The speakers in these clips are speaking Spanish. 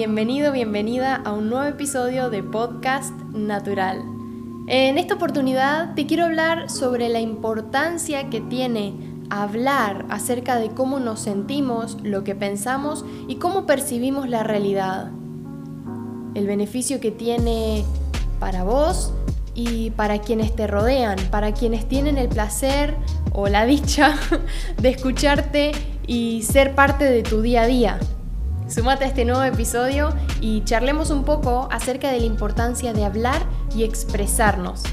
bienvenido, bienvenida a un nuevo episodio de Podcast Natural. En esta oportunidad te quiero hablar sobre la importancia que tiene hablar acerca de cómo nos sentimos, lo que pensamos y cómo percibimos la realidad. El beneficio que tiene para vos y para quienes te rodean, para quienes tienen el placer o la dicha de escucharte y ser parte de tu día a día. Sumate a este nuevo episodio y charlemos un poco acerca de la importancia de hablar y expresarnos.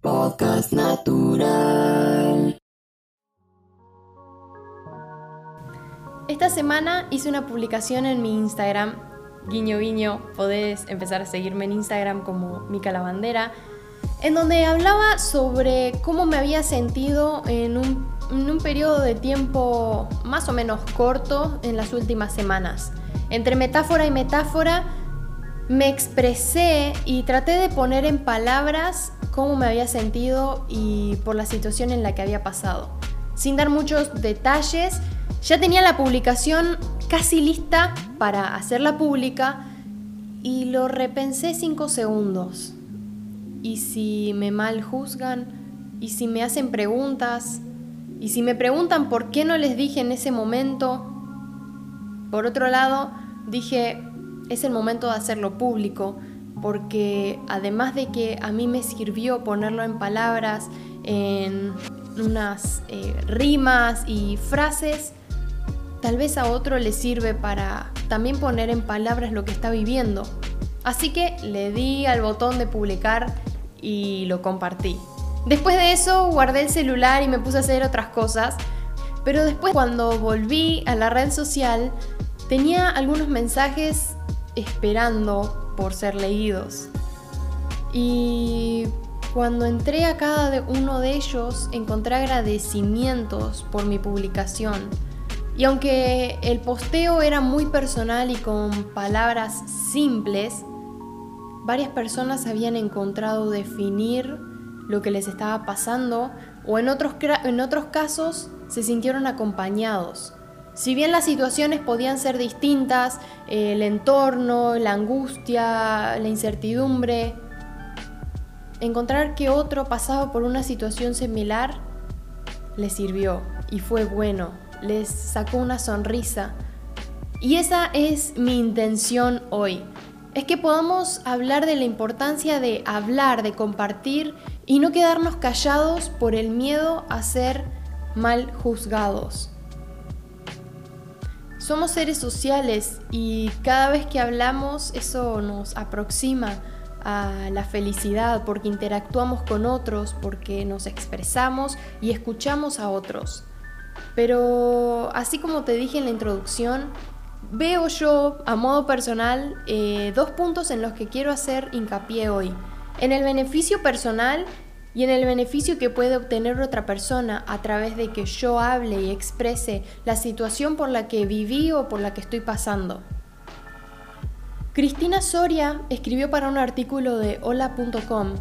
Podcast Natural. Esta semana hice una publicación en mi Instagram, guiño guiño, podés empezar a seguirme en Instagram como Mica la Bandera, en donde hablaba sobre cómo me había sentido en un en un periodo de tiempo más o menos corto en las últimas semanas. Entre metáfora y metáfora me expresé y traté de poner en palabras cómo me había sentido y por la situación en la que había pasado. Sin dar muchos detalles, ya tenía la publicación casi lista para hacerla pública y lo repensé cinco segundos. ¿Y si me mal juzgan? ¿Y si me hacen preguntas? Y si me preguntan por qué no les dije en ese momento, por otro lado, dije, es el momento de hacerlo público, porque además de que a mí me sirvió ponerlo en palabras, en unas eh, rimas y frases, tal vez a otro le sirve para también poner en palabras lo que está viviendo. Así que le di al botón de publicar y lo compartí. Después de eso guardé el celular y me puse a hacer otras cosas, pero después cuando volví a la red social tenía algunos mensajes esperando por ser leídos. Y cuando entré a cada uno de ellos encontré agradecimientos por mi publicación. Y aunque el posteo era muy personal y con palabras simples, varias personas habían encontrado definir lo que les estaba pasando o en otros, en otros casos se sintieron acompañados. Si bien las situaciones podían ser distintas, el entorno, la angustia, la incertidumbre, encontrar que otro pasaba por una situación similar les sirvió y fue bueno, les sacó una sonrisa. Y esa es mi intención hoy, es que podamos hablar de la importancia de hablar, de compartir y no quedarnos callados por el miedo a ser mal juzgados. Somos seres sociales y cada vez que hablamos eso nos aproxima a la felicidad porque interactuamos con otros, porque nos expresamos y escuchamos a otros. Pero así como te dije en la introducción, veo yo a modo personal eh, dos puntos en los que quiero hacer hincapié hoy. En el beneficio personal y en el beneficio que puede obtener otra persona a través de que yo hable y exprese la situación por la que viví o por la que estoy pasando. Cristina Soria escribió para un artículo de hola.com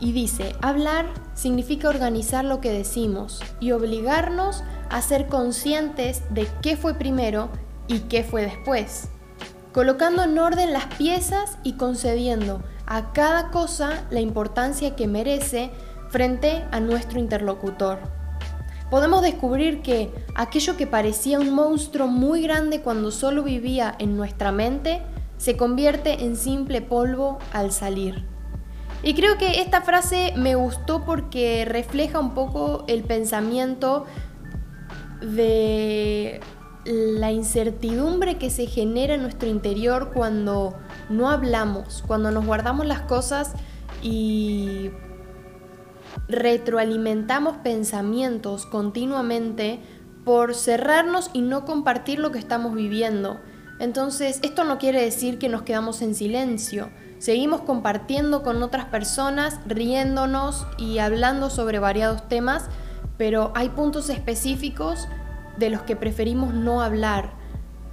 y dice, hablar significa organizar lo que decimos y obligarnos a ser conscientes de qué fue primero y qué fue después, colocando en orden las piezas y concediendo a cada cosa la importancia que merece frente a nuestro interlocutor. Podemos descubrir que aquello que parecía un monstruo muy grande cuando solo vivía en nuestra mente se convierte en simple polvo al salir. Y creo que esta frase me gustó porque refleja un poco el pensamiento de la incertidumbre que se genera en nuestro interior cuando no hablamos, cuando nos guardamos las cosas y retroalimentamos pensamientos continuamente por cerrarnos y no compartir lo que estamos viviendo. Entonces, esto no quiere decir que nos quedamos en silencio. Seguimos compartiendo con otras personas, riéndonos y hablando sobre variados temas, pero hay puntos específicos de los que preferimos no hablar,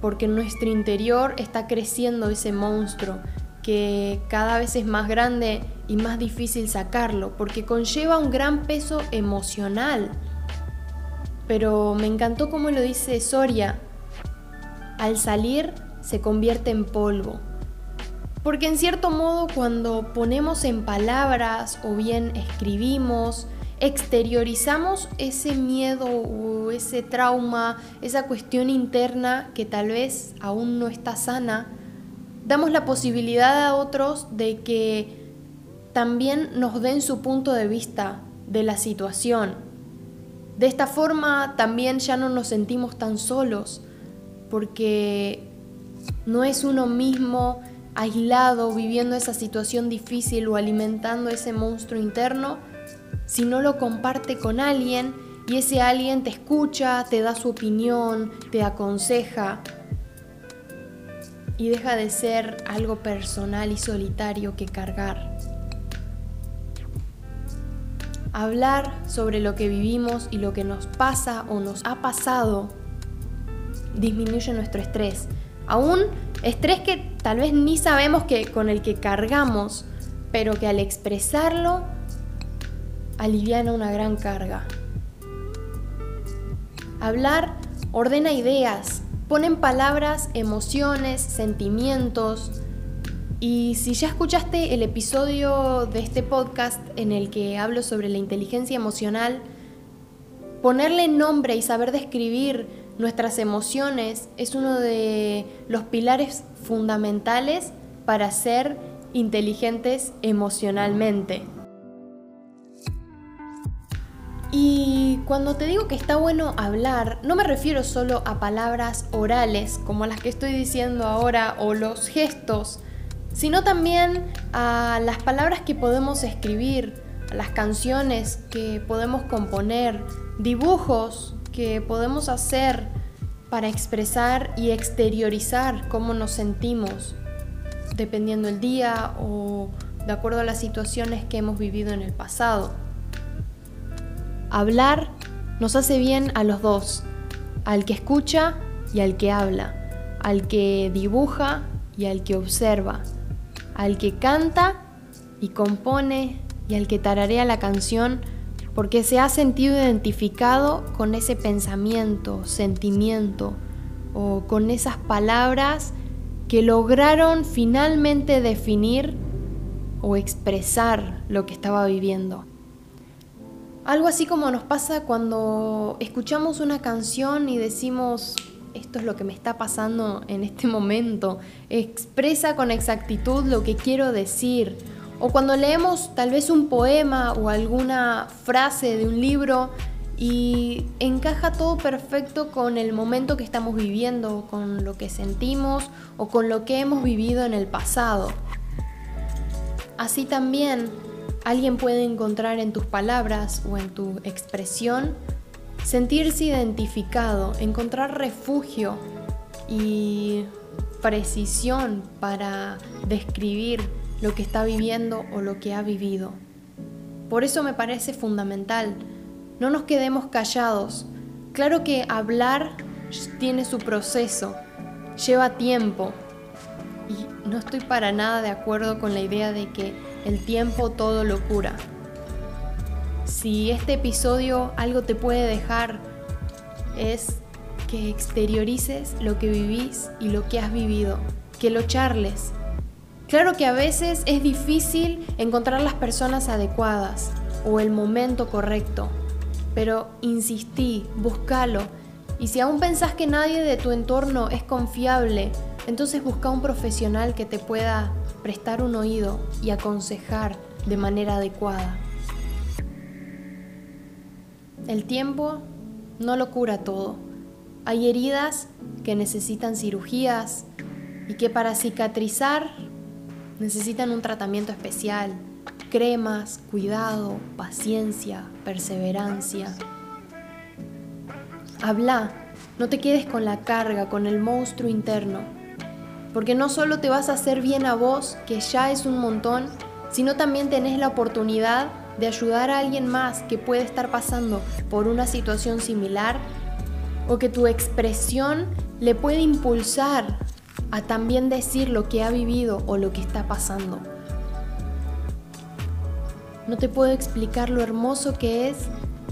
porque en nuestro interior está creciendo ese monstruo que cada vez es más grande y más difícil sacarlo, porque conlleva un gran peso emocional. pero me encantó cómo lo dice Soria. Al salir se convierte en polvo. Porque en cierto modo cuando ponemos en palabras o bien escribimos, exteriorizamos ese miedo o ese trauma, esa cuestión interna que tal vez aún no está sana, damos la posibilidad a otros de que también nos den su punto de vista de la situación. De esta forma también ya no nos sentimos tan solos, porque no es uno mismo aislado viviendo esa situación difícil o alimentando ese monstruo interno, si no lo comparte con alguien y ese alguien te escucha, te da su opinión, te aconseja y deja de ser algo personal y solitario que cargar. Hablar sobre lo que vivimos y lo que nos pasa o nos ha pasado disminuye nuestro estrés. Aún estrés que tal vez ni sabemos que con el que cargamos, pero que al expresarlo aliviana una gran carga. Hablar ordena ideas, pone en palabras emociones, sentimientos. Y si ya escuchaste el episodio de este podcast en el que hablo sobre la inteligencia emocional, ponerle nombre y saber describir nuestras emociones es uno de los pilares fundamentales para ser inteligentes emocionalmente. Y cuando te digo que está bueno hablar, no me refiero solo a palabras orales como las que estoy diciendo ahora o los gestos, sino también a las palabras que podemos escribir, a las canciones que podemos componer, dibujos que podemos hacer para expresar y exteriorizar cómo nos sentimos, dependiendo el día o de acuerdo a las situaciones que hemos vivido en el pasado. Hablar nos hace bien a los dos, al que escucha y al que habla, al que dibuja y al que observa, al que canta y compone y al que tararea la canción porque se ha sentido identificado con ese pensamiento, sentimiento o con esas palabras que lograron finalmente definir o expresar lo que estaba viviendo. Algo así como nos pasa cuando escuchamos una canción y decimos, esto es lo que me está pasando en este momento, expresa con exactitud lo que quiero decir. O cuando leemos tal vez un poema o alguna frase de un libro y encaja todo perfecto con el momento que estamos viviendo, con lo que sentimos o con lo que hemos vivido en el pasado. Así también Alguien puede encontrar en tus palabras o en tu expresión sentirse identificado, encontrar refugio y precisión para describir lo que está viviendo o lo que ha vivido. Por eso me parece fundamental, no nos quedemos callados. Claro que hablar tiene su proceso, lleva tiempo y no estoy para nada de acuerdo con la idea de que el tiempo todo lo cura. Si este episodio algo te puede dejar es que exteriorices lo que vivís y lo que has vivido, que lo charles. Claro que a veces es difícil encontrar las personas adecuadas o el momento correcto, pero insistí, búscalo. Y si aún pensás que nadie de tu entorno es confiable, entonces busca un profesional que te pueda prestar un oído y aconsejar de manera adecuada. El tiempo no lo cura todo. Hay heridas que necesitan cirugías y que para cicatrizar necesitan un tratamiento especial, cremas, cuidado, paciencia, perseverancia. Habla, no te quedes con la carga, con el monstruo interno porque no solo te vas a hacer bien a vos, que ya es un montón, sino también tenés la oportunidad de ayudar a alguien más que puede estar pasando por una situación similar o que tu expresión le puede impulsar a también decir lo que ha vivido o lo que está pasando. No te puedo explicar lo hermoso que es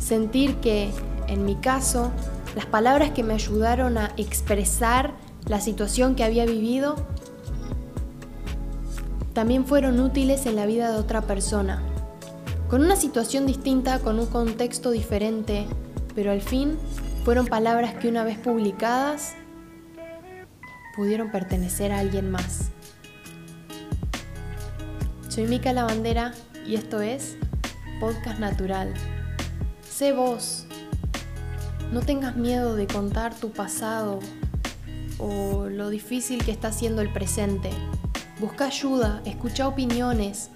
sentir que en mi caso, las palabras que me ayudaron a expresar la situación que había vivido también fueron útiles en la vida de otra persona. Con una situación distinta, con un contexto diferente, pero al fin fueron palabras que una vez publicadas pudieron pertenecer a alguien más. Soy Mica Lavandera y esto es Podcast Natural. Sé vos. No tengas miedo de contar tu pasado o lo difícil que está siendo el presente. Busca ayuda, escucha opiniones.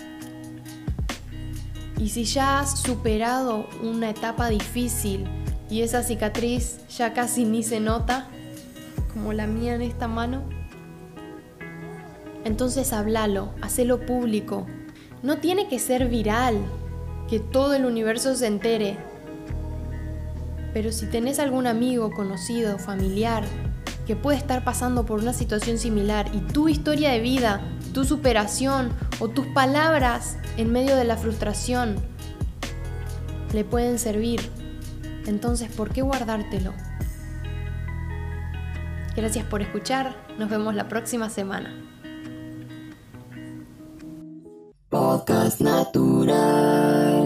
Y si ya has superado una etapa difícil y esa cicatriz ya casi ni se nota, como la mía en esta mano, entonces háblalo, hacelo público. No tiene que ser viral, que todo el universo se entere. Pero si tenés algún amigo, conocido, familiar, que puede estar pasando por una situación similar y tu historia de vida, tu superación o tus palabras en medio de la frustración le pueden servir, entonces ¿por qué guardártelo? Gracias por escuchar, nos vemos la próxima semana. Podcast Natural.